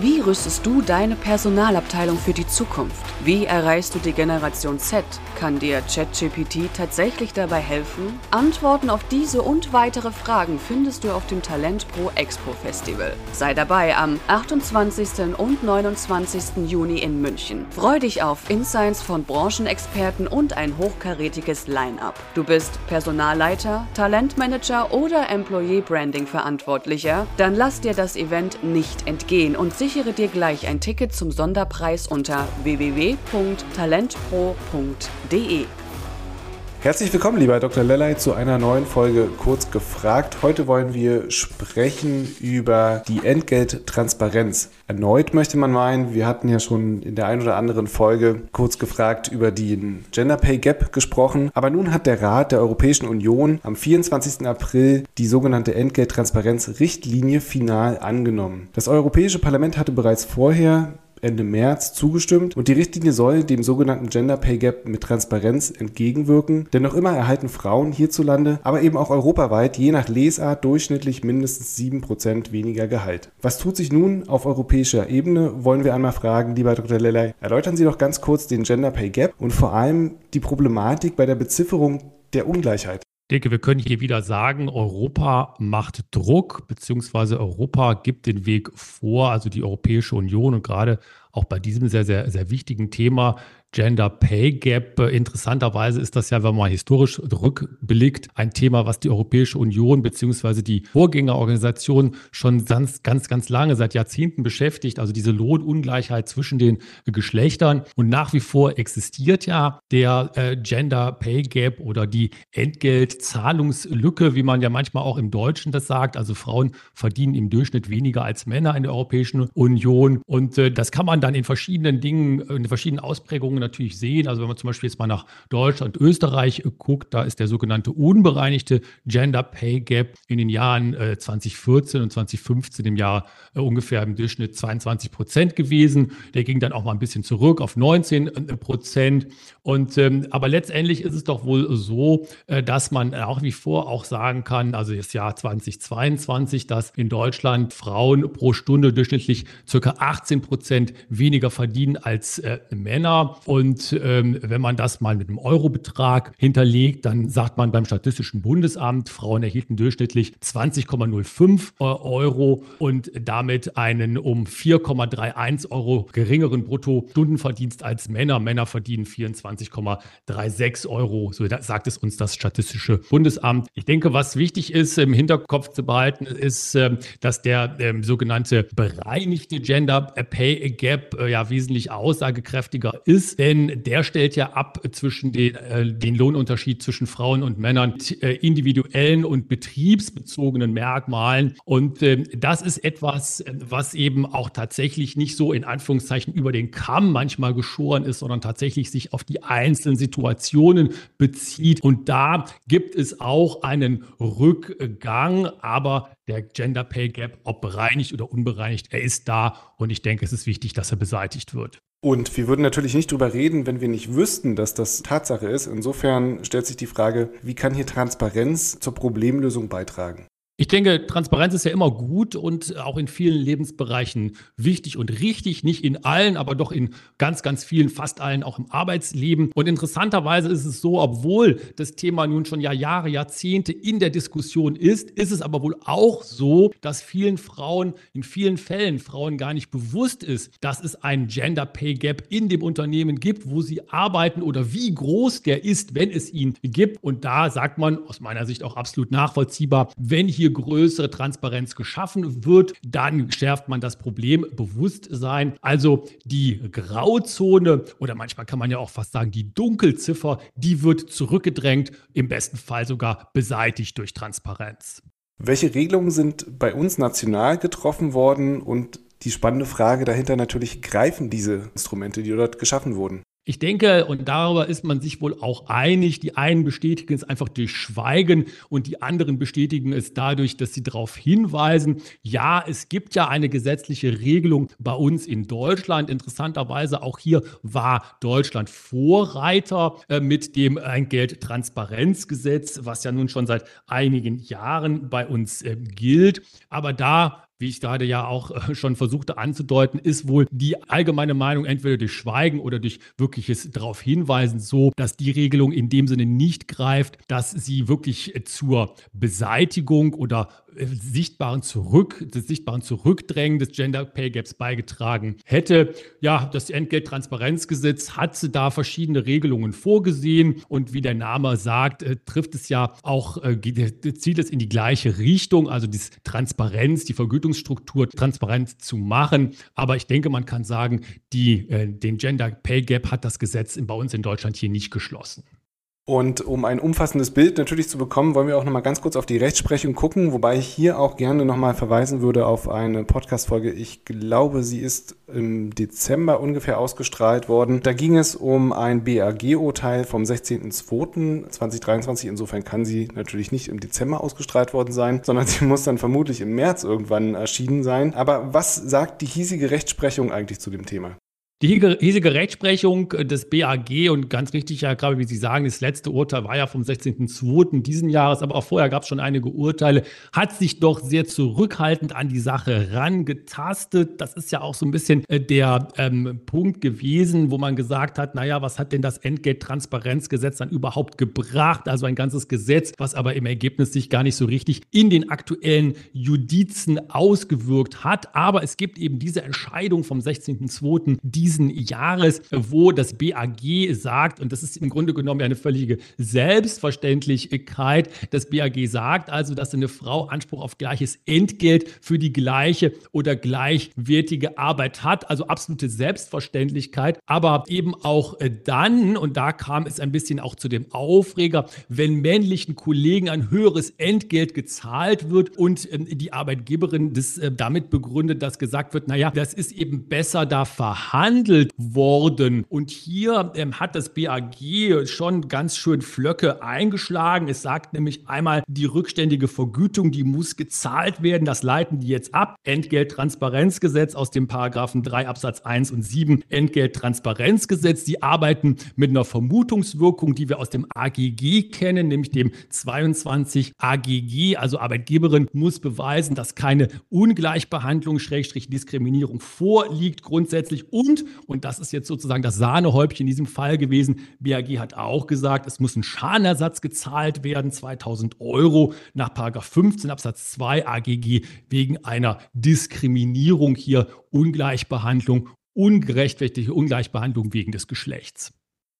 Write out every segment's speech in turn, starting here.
Wie rüstest du deine Personalabteilung für die Zukunft? Wie erreichst du die Generation Z? Kann dir ChatGPT tatsächlich dabei helfen? Antworten auf diese und weitere Fragen findest du auf dem Talent Pro Expo Festival. Sei dabei am 28. und 29. Juni in München. Freu dich auf Insights von Branchenexperten und ein hochkarätiges Line-up. Du bist Personalleiter, Talentmanager oder Employee Branding Verantwortlicher? Dann lass dir das Event nicht entgehen und Sichere dir gleich ein Ticket zum Sonderpreis unter www.talentpro.de. Herzlich willkommen, lieber Dr. Lellay, zu einer neuen Folge Kurz gefragt. Heute wollen wir sprechen über die Entgelttransparenz. Erneut möchte man meinen, wir hatten ja schon in der ein oder anderen Folge kurz gefragt über den Gender Pay Gap gesprochen. Aber nun hat der Rat der Europäischen Union am 24. April die sogenannte Entgelttransparenz-Richtlinie final angenommen. Das Europäische Parlament hatte bereits vorher Ende März zugestimmt und die Richtlinie soll dem sogenannten Gender Pay Gap mit Transparenz entgegenwirken, denn noch immer erhalten Frauen hierzulande, aber eben auch europaweit je nach Lesart durchschnittlich mindestens 7% weniger Gehalt. Was tut sich nun auf europäischer Ebene, wollen wir einmal fragen, lieber Dr. Lellay. Erläutern Sie doch ganz kurz den Gender Pay Gap und vor allem die Problematik bei der Bezifferung der Ungleichheit. Ich denke, wir können hier wieder sagen, Europa macht Druck, beziehungsweise Europa gibt den Weg vor, also die Europäische Union und gerade auch bei diesem sehr, sehr, sehr wichtigen Thema Gender Pay Gap. Interessanterweise ist das ja, wenn man historisch rückblickt, ein Thema, was die Europäische Union beziehungsweise die Vorgängerorganisation schon ganz, ganz, ganz lange, seit Jahrzehnten beschäftigt. Also diese Lohnungleichheit zwischen den Geschlechtern. Und nach wie vor existiert ja der äh, Gender Pay Gap oder die Entgeltzahlungslücke, wie man ja manchmal auch im Deutschen das sagt. Also Frauen verdienen im Durchschnitt weniger als Männer in der Europäischen Union. Und äh, das kann man dann in verschiedenen Dingen, in verschiedenen Ausprägungen natürlich sehen. Also wenn man zum Beispiel jetzt mal nach Deutschland, Österreich guckt, da ist der sogenannte unbereinigte Gender Pay Gap in den Jahren äh, 2014 und 2015 im Jahr äh, ungefähr im Durchschnitt 22 Prozent gewesen. Der ging dann auch mal ein bisschen zurück auf 19 äh, Prozent. Und ähm, aber letztendlich ist es doch wohl so, äh, dass man nach wie vor auch sagen kann, also das Jahr 2022, dass in Deutschland Frauen pro Stunde durchschnittlich circa 18 Prozent weniger verdienen als äh, Männer. Und ähm, wenn man das mal mit einem Eurobetrag hinterlegt, dann sagt man beim Statistischen Bundesamt, Frauen erhielten durchschnittlich 20,05 Euro und damit einen um 4,31 Euro geringeren Bruttostundenverdienst als Männer. Männer verdienen 24,36 Euro. So sagt es uns das Statistische Bundesamt. Ich denke, was wichtig ist, im Hinterkopf zu behalten, ist, ähm, dass der ähm, sogenannte bereinigte Gender Pay Gap äh, ja wesentlich aussagekräftiger ist denn der stellt ja ab zwischen den, äh, den Lohnunterschied zwischen Frauen und Männern, äh, individuellen und betriebsbezogenen Merkmalen. Und äh, das ist etwas, was eben auch tatsächlich nicht so in Anführungszeichen über den Kamm manchmal geschoren ist, sondern tatsächlich sich auf die einzelnen Situationen bezieht. Und da gibt es auch einen Rückgang, aber der Gender Pay Gap, ob bereinigt oder unbereinigt, er ist da und ich denke, es ist wichtig, dass er beseitigt wird. Und wir würden natürlich nicht drüber reden, wenn wir nicht wüssten, dass das Tatsache ist. Insofern stellt sich die Frage, wie kann hier Transparenz zur Problemlösung beitragen? Ich denke, Transparenz ist ja immer gut und auch in vielen Lebensbereichen wichtig und richtig. Nicht in allen, aber doch in ganz, ganz vielen, fast allen, auch im Arbeitsleben. Und interessanterweise ist es so, obwohl das Thema nun schon ja Jahre, Jahrzehnte in der Diskussion ist, ist es aber wohl auch so, dass vielen Frauen, in vielen Fällen Frauen gar nicht bewusst ist, dass es einen Gender Pay Gap in dem Unternehmen gibt, wo sie arbeiten oder wie groß der ist, wenn es ihn gibt. Und da sagt man aus meiner Sicht auch absolut nachvollziehbar, wenn hier hier größere Transparenz geschaffen wird, dann schärft man das Problem Bewusstsein. Also die Grauzone oder manchmal kann man ja auch fast sagen, die Dunkelziffer, die wird zurückgedrängt, im besten Fall sogar beseitigt durch Transparenz. Welche Regelungen sind bei uns national getroffen worden und die spannende Frage dahinter natürlich, greifen diese Instrumente, die dort geschaffen wurden? Ich denke, und darüber ist man sich wohl auch einig, die einen bestätigen es einfach durch Schweigen und die anderen bestätigen es dadurch, dass sie darauf hinweisen, ja, es gibt ja eine gesetzliche Regelung bei uns in Deutschland. Interessanterweise auch hier war Deutschland Vorreiter äh, mit dem Entgelttransparenzgesetz, was ja nun schon seit einigen Jahren bei uns äh, gilt. Aber da wie ich gerade ja auch äh, schon versuchte anzudeuten, ist wohl die allgemeine Meinung entweder durch Schweigen oder durch wirkliches darauf hinweisen so, dass die Regelung in dem Sinne nicht greift, dass sie wirklich zur Beseitigung oder äh, sichtbaren Zurück, des sichtbaren Zurückdrängen des Gender Pay Gaps beigetragen hätte. Ja, das Entgelttransparenzgesetz hat da verschiedene Regelungen vorgesehen und wie der Name sagt, äh, trifft es ja auch, äh, zielt es in die gleiche Richtung, also die Transparenz, die Vergütungsstruktur transparent zu machen. Aber ich denke, man kann sagen, die, den Gender Pay Gap hat das Gesetz bei uns in Deutschland hier nicht geschlossen. Und um ein umfassendes Bild natürlich zu bekommen, wollen wir auch nochmal ganz kurz auf die Rechtsprechung gucken, wobei ich hier auch gerne nochmal verweisen würde auf eine Podcast-Folge. Ich glaube, sie ist im Dezember ungefähr ausgestrahlt worden. Da ging es um ein BAG-Urteil vom 16.02.2023. Insofern kann sie natürlich nicht im Dezember ausgestrahlt worden sein, sondern sie muss dann vermutlich im März irgendwann erschienen sein. Aber was sagt die hiesige Rechtsprechung eigentlich zu dem Thema? Die hiesige Rechtsprechung des BAG und ganz richtig, ja, gerade wie Sie sagen, das letzte Urteil war ja vom 16.02. diesen Jahres, aber auch vorher gab es schon einige Urteile, hat sich doch sehr zurückhaltend an die Sache rangetastet. Das ist ja auch so ein bisschen äh, der ähm, Punkt gewesen, wo man gesagt hat, naja, was hat denn das Entgelttransparenzgesetz dann überhaupt gebracht? Also ein ganzes Gesetz, was aber im Ergebnis sich gar nicht so richtig in den aktuellen Judizen ausgewirkt hat. Aber es gibt eben diese Entscheidung vom 16.02., die diesen Jahres, wo das BAG sagt, und das ist im Grunde genommen eine völlige Selbstverständlichkeit, das BAG sagt also, dass eine Frau Anspruch auf gleiches Entgelt für die gleiche oder gleichwertige Arbeit hat, also absolute Selbstverständlichkeit, aber eben auch dann, und da kam es ein bisschen auch zu dem Aufreger, wenn männlichen Kollegen ein höheres Entgelt gezahlt wird und ähm, die Arbeitgeberin das äh, damit begründet, dass gesagt wird, naja, das ist eben besser da verhandelt behandelt worden. Und hier ähm, hat das BAG schon ganz schön Flöcke eingeschlagen. Es sagt nämlich einmal, die rückständige Vergütung, die muss gezahlt werden. Das leiten die jetzt ab. Entgelttransparenzgesetz aus dem Paragraphen 3 Absatz 1 und 7 Entgelttransparenzgesetz. Die arbeiten mit einer Vermutungswirkung, die wir aus dem AGG kennen, nämlich dem 22 AGG. Also Arbeitgeberin muss beweisen, dass keine Ungleichbehandlung, Schrägstrich Diskriminierung vorliegt grundsätzlich und und das ist jetzt sozusagen das Sahnehäubchen in diesem Fall gewesen. BAG hat auch gesagt, es muss ein Schadenersatz gezahlt werden, 2000 Euro nach 15 Absatz 2 AGG wegen einer Diskriminierung hier, Ungleichbehandlung, ungerechtfertigte Ungleichbehandlung wegen des Geschlechts.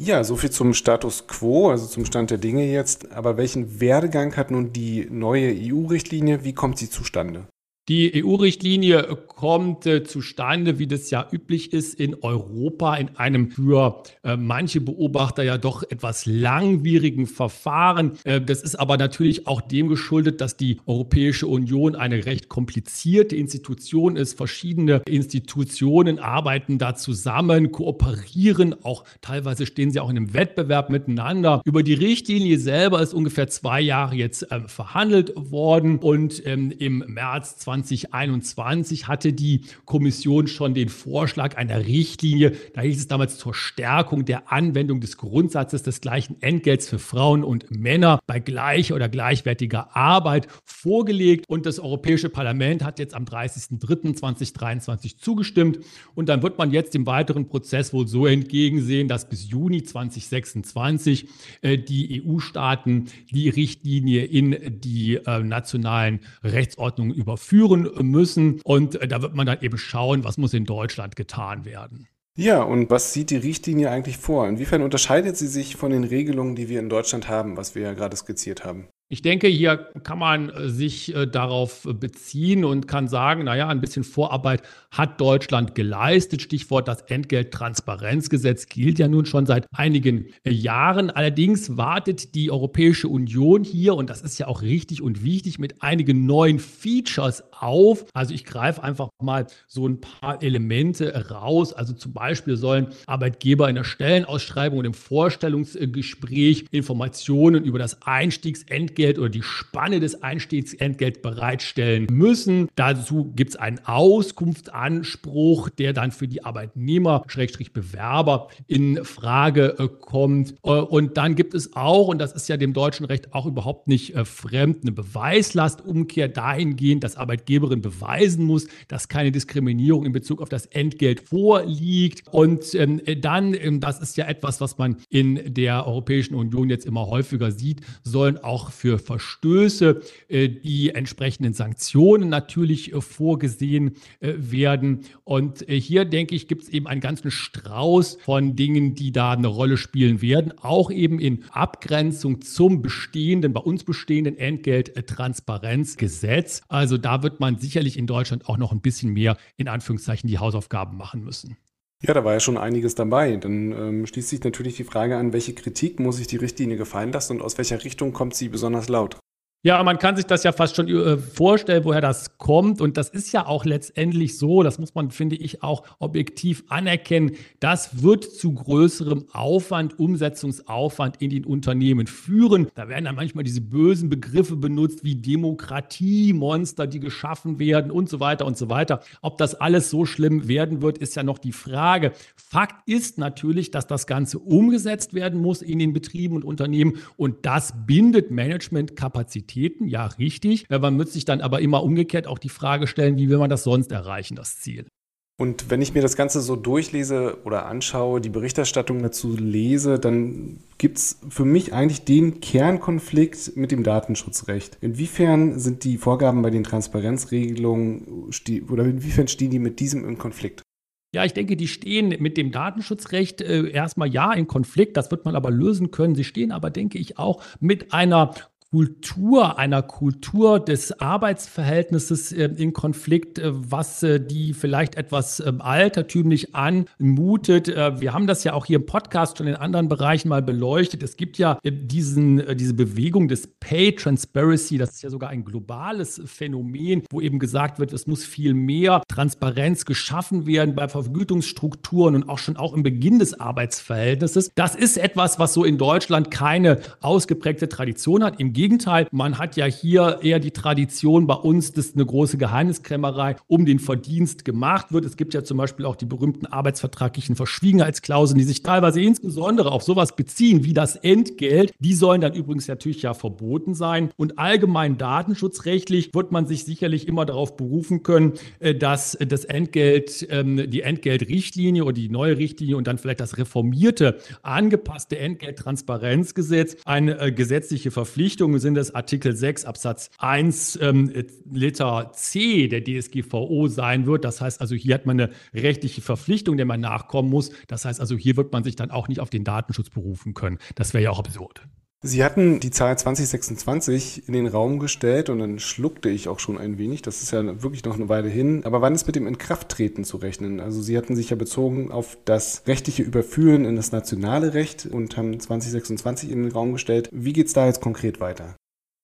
Ja, so viel zum Status quo, also zum Stand der Dinge jetzt. Aber welchen Werdegang hat nun die neue EU-Richtlinie? Wie kommt sie zustande? Die EU-Richtlinie kommt äh, zustande, wie das ja üblich ist in Europa, in einem für äh, manche Beobachter ja doch etwas langwierigen Verfahren. Äh, das ist aber natürlich auch dem geschuldet, dass die Europäische Union eine recht komplizierte Institution ist. Verschiedene Institutionen arbeiten da zusammen, kooperieren, auch teilweise stehen sie auch in einem Wettbewerb miteinander. Über die Richtlinie selber ist ungefähr zwei Jahre jetzt äh, verhandelt worden und ähm, im März 20 2021 hatte die Kommission schon den Vorschlag einer Richtlinie, da hieß es damals zur Stärkung der Anwendung des Grundsatzes des gleichen Entgelts für Frauen und Männer bei gleicher oder gleichwertiger Arbeit vorgelegt. Und das Europäische Parlament hat jetzt am 30.03.2023 zugestimmt. Und dann wird man jetzt dem weiteren Prozess wohl so entgegensehen, dass bis Juni 2026 äh, die EU-Staaten die Richtlinie in die äh, nationalen Rechtsordnungen überführen führen müssen. Und äh, da wird man dann eben schauen, was muss in Deutschland getan werden. Ja, und was sieht die Richtlinie eigentlich vor? Inwiefern unterscheidet sie sich von den Regelungen, die wir in Deutschland haben, was wir ja gerade skizziert haben? Ich denke, hier kann man äh, sich äh, darauf beziehen und kann sagen, naja, ein bisschen Vorarbeit hat Deutschland geleistet. Stichwort das Entgelttransparenzgesetz gilt ja nun schon seit einigen äh, Jahren. Allerdings wartet die Europäische Union hier, und das ist ja auch richtig und wichtig, mit einigen neuen Features auf. Also ich greife einfach mal so ein paar Elemente raus. Also zum Beispiel sollen Arbeitgeber in der Stellenausschreibung und im Vorstellungsgespräch Informationen über das Einstiegsentgelt Einstiegsentgelt oder die Spanne des Einstiegsentgelts bereitstellen müssen. Dazu gibt es einen Auskunftsanspruch, der dann für die Arbeitnehmer, Schrägstrich Bewerber in Frage äh, kommt. Äh, und dann gibt es auch, und das ist ja dem deutschen Recht auch überhaupt nicht äh, fremd, eine Beweislastumkehr dahingehend, dass Arbeitgeberin beweisen muss, dass keine Diskriminierung in Bezug auf das Entgelt vorliegt. Und ähm, dann, ähm, das ist ja etwas, was man in der Europäischen Union jetzt immer häufiger sieht, sollen auch für für Verstöße äh, die entsprechenden Sanktionen natürlich äh, vorgesehen äh, werden. Und hier, denke ich, gibt es eben einen ganzen Strauß von Dingen, die da eine Rolle spielen werden, auch eben in Abgrenzung zum bestehenden, bei uns bestehenden Entgelttransparenzgesetz. Also da wird man sicherlich in Deutschland auch noch ein bisschen mehr in Anführungszeichen die Hausaufgaben machen müssen. Ja, da war ja schon einiges dabei. Dann ähm, schließt sich natürlich die Frage an, welche Kritik muss sich die Richtlinie gefallen lassen und aus welcher Richtung kommt sie besonders laut? Ja, man kann sich das ja fast schon äh, vorstellen, woher das kommt. Und das ist ja auch letztendlich so, das muss man, finde ich, auch objektiv anerkennen. Das wird zu größerem Aufwand, Umsetzungsaufwand in den Unternehmen führen. Da werden dann manchmal diese bösen Begriffe benutzt wie Demokratiemonster, die geschaffen werden und so weiter und so weiter. Ob das alles so schlimm werden wird, ist ja noch die Frage. Fakt ist natürlich, dass das Ganze umgesetzt werden muss in den Betrieben und Unternehmen. Und das bindet Managementkapazität Aktivitäten, ja, richtig. Man muss sich dann aber immer umgekehrt auch die Frage stellen, wie will man das sonst erreichen, das Ziel. Und wenn ich mir das Ganze so durchlese oder anschaue, die Berichterstattung dazu lese, dann gibt es für mich eigentlich den Kernkonflikt mit dem Datenschutzrecht. Inwiefern sind die Vorgaben bei den Transparenzregelungen oder inwiefern stehen die mit diesem im Konflikt? Ja, ich denke, die stehen mit dem Datenschutzrecht äh, erstmal ja in Konflikt, das wird man aber lösen können. Sie stehen aber, denke ich, auch mit einer Kultur, einer Kultur des Arbeitsverhältnisses äh, in Konflikt, äh, was äh, die vielleicht etwas ähm, altertümlich anmutet. Äh, wir haben das ja auch hier im Podcast schon in anderen Bereichen mal beleuchtet. Es gibt ja äh, diesen, äh, diese Bewegung des Pay Transparency, das ist ja sogar ein globales Phänomen, wo eben gesagt wird, es muss viel mehr Transparenz geschaffen werden bei Vergütungsstrukturen und auch schon auch im Beginn des Arbeitsverhältnisses. Das ist etwas, was so in Deutschland keine ausgeprägte Tradition hat. Im Gegenteil, man hat ja hier eher die Tradition bei uns, dass eine große Geheimniskrämerei um den Verdienst gemacht wird. Es gibt ja zum Beispiel auch die berühmten arbeitsvertraglichen Verschwiegenheitsklauseln, die sich teilweise insbesondere auf sowas beziehen wie das Entgelt. Die sollen dann übrigens natürlich ja verboten sein. Und allgemein datenschutzrechtlich wird man sich sicherlich immer darauf berufen können, äh, dass das Entgelt, ähm, die Entgeltrichtlinie oder die neue Richtlinie und dann vielleicht das reformierte, angepasste Entgelttransparenzgesetz eine äh, gesetzliche Verpflichtung Verpflichtungen sind es Artikel 6 Absatz 1 ähm, Liter C der DSGVO sein wird. Das heißt also, hier hat man eine rechtliche Verpflichtung, der man nachkommen muss. Das heißt also, hier wird man sich dann auch nicht auf den Datenschutz berufen können. Das wäre ja auch absurd. Sie hatten die Zahl 2026 in den Raum gestellt und dann schluckte ich auch schon ein wenig. Das ist ja wirklich noch eine Weile hin. Aber wann ist mit dem Inkrafttreten zu rechnen? Also Sie hatten sich ja bezogen auf das rechtliche Überführen in das nationale Recht und haben 2026 in den Raum gestellt. Wie geht es da jetzt konkret weiter?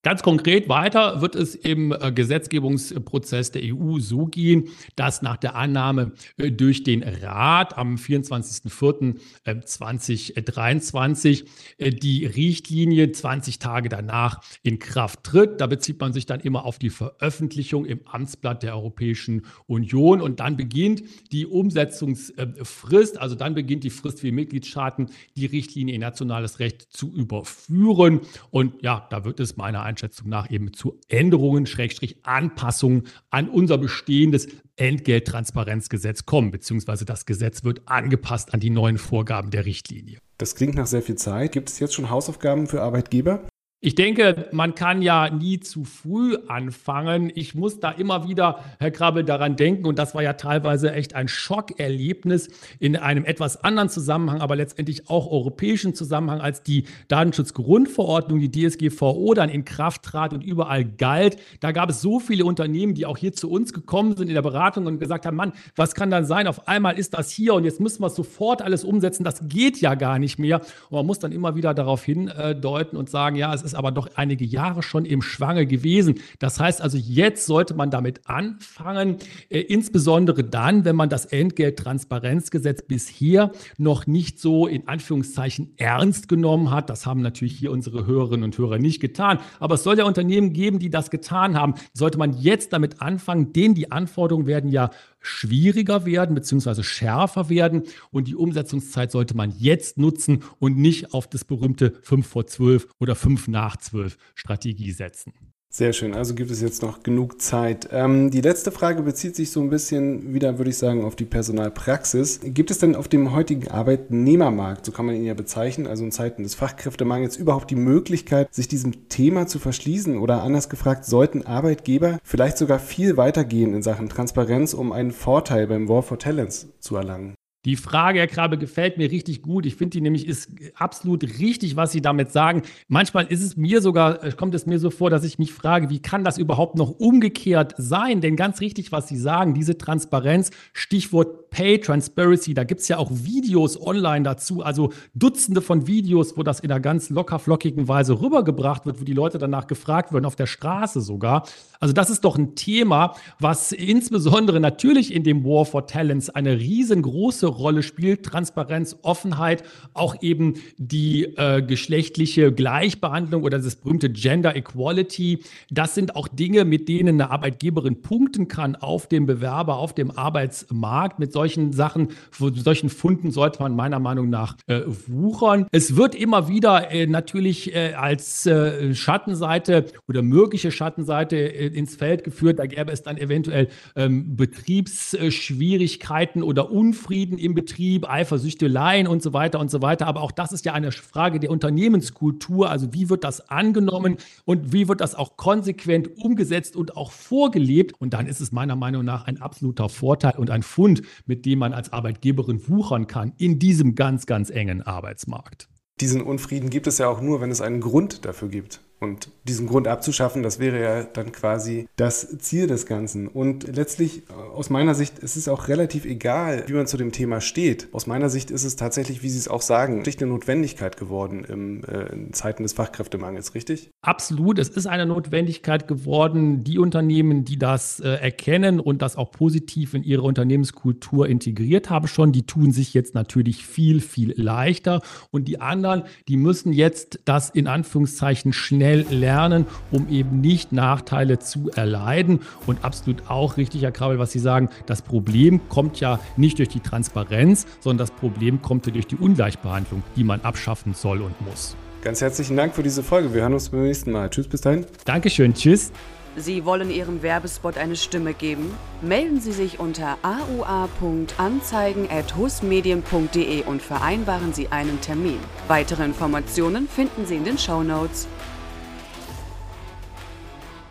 Ganz konkret weiter wird es im äh, Gesetzgebungsprozess der EU so gehen, dass nach der Annahme äh, durch den Rat am 24.04.2023 äh, die Richtlinie 20 Tage danach in Kraft tritt. Da bezieht man sich dann immer auf die Veröffentlichung im Amtsblatt der Europäischen Union und dann beginnt die Umsetzungsfrist, also dann beginnt die Frist für Mitgliedstaaten, die Richtlinie in nationales Recht zu überführen. Und ja, da wird es meiner Einschätzung nach eben zu Änderungen, Schrägstrich Anpassungen an unser bestehendes Entgelttransparenzgesetz kommen, beziehungsweise das Gesetz wird angepasst an die neuen Vorgaben der Richtlinie. Das klingt nach sehr viel Zeit. Gibt es jetzt schon Hausaufgaben für Arbeitgeber? Ich denke, man kann ja nie zu früh anfangen. Ich muss da immer wieder, Herr Krabbel, daran denken, und das war ja teilweise echt ein Schockerlebnis in einem etwas anderen Zusammenhang, aber letztendlich auch europäischen Zusammenhang, als die Datenschutzgrundverordnung, die DSGVO, dann in Kraft trat und überall galt. Da gab es so viele Unternehmen, die auch hier zu uns gekommen sind in der Beratung und gesagt haben, Mann, was kann dann sein? Auf einmal ist das hier und jetzt müssen wir sofort alles umsetzen. Das geht ja gar nicht mehr. Und man muss dann immer wieder darauf hindeuten und sagen, ja, es ist ist aber doch einige Jahre schon im Schwange gewesen. Das heißt also, jetzt sollte man damit anfangen, äh, insbesondere dann, wenn man das Entgelttransparenzgesetz bisher noch nicht so in Anführungszeichen ernst genommen hat. Das haben natürlich hier unsere Hörerinnen und Hörer nicht getan. Aber es soll ja Unternehmen geben, die das getan haben. Sollte man jetzt damit anfangen, denn die Anforderungen werden ja schwieriger werden bzw. schärfer werden und die Umsetzungszeit sollte man jetzt nutzen und nicht auf das berühmte 5 vor 12 oder 5 nach 12 Strategie setzen. Sehr schön, also gibt es jetzt noch genug Zeit. Ähm, die letzte Frage bezieht sich so ein bisschen wieder, würde ich sagen, auf die Personalpraxis. Gibt es denn auf dem heutigen Arbeitnehmermarkt, so kann man ihn ja bezeichnen, also in Zeiten des Fachkräftemangels, überhaupt die Möglichkeit, sich diesem Thema zu verschließen? Oder anders gefragt, sollten Arbeitgeber vielleicht sogar viel weitergehen in Sachen Transparenz, um einen Vorteil beim War for Talents zu erlangen? Die Frage, Herr Krabe, gefällt mir richtig gut. Ich finde die nämlich ist absolut richtig, was Sie damit sagen. Manchmal ist es mir sogar, äh, kommt es mir so vor, dass ich mich frage, wie kann das überhaupt noch umgekehrt sein? Denn ganz richtig, was Sie sagen, diese Transparenz, Stichwort Pay Transparency, da gibt es ja auch Videos online dazu, also Dutzende von Videos, wo das in einer ganz locker flockigen Weise rübergebracht wird, wo die Leute danach gefragt werden, auf der Straße sogar. Also das ist doch ein Thema, was insbesondere natürlich in dem War for Talents eine riesengroße Rolle spielt. Transparenz, Offenheit, auch eben die äh, geschlechtliche Gleichbehandlung oder das berühmte Gender Equality. Das sind auch Dinge, mit denen eine Arbeitgeberin punkten kann auf dem Bewerber, auf dem Arbeitsmarkt. Mit solchen Sachen, solchen Funden sollte man meiner Meinung nach äh, wuchern. Es wird immer wieder äh, natürlich äh, als äh, Schattenseite oder mögliche Schattenseite äh, ins Feld geführt. Da gäbe es dann eventuell ähm, Betriebsschwierigkeiten oder Unfrieden im Betrieb, Eifersüchteleien und so weiter und so weiter. Aber auch das ist ja eine Frage der Unternehmenskultur. Also wie wird das angenommen und wie wird das auch konsequent umgesetzt und auch vorgelebt? Und dann ist es meiner Meinung nach ein absoluter Vorteil und ein Fund, mit dem man als Arbeitgeberin wuchern kann in diesem ganz, ganz engen Arbeitsmarkt. Diesen Unfrieden gibt es ja auch nur, wenn es einen Grund dafür gibt. Und diesen Grund abzuschaffen, das wäre ja dann quasi das Ziel des Ganzen. Und letztlich, äh, aus meiner Sicht, ist es auch relativ egal, wie man zu dem Thema steht. Aus meiner Sicht ist es tatsächlich, wie Sie es auch sagen, eine Notwendigkeit geworden im, äh, in Zeiten des Fachkräftemangels, richtig? Absolut, es ist eine Notwendigkeit geworden. Die Unternehmen, die das äh, erkennen und das auch positiv in ihre Unternehmenskultur integriert haben schon, die tun sich jetzt natürlich viel, viel leichter. Und die anderen, die müssen jetzt das in Anführungszeichen schnell schnell lernen, um eben nicht Nachteile zu erleiden. Und absolut auch richtig, Herr Krabbel, was Sie sagen, das Problem kommt ja nicht durch die Transparenz, sondern das Problem kommt ja durch die Ungleichbehandlung, die man abschaffen soll und muss. Ganz herzlichen Dank für diese Folge. Wir hören uns beim nächsten Mal. Tschüss, bis dahin. Dankeschön, tschüss. Sie wollen Ihrem Werbespot eine Stimme geben? Melden Sie sich unter aua.anzeigen.husmedien.de und vereinbaren Sie einen Termin. Weitere Informationen finden Sie in den Show Notes.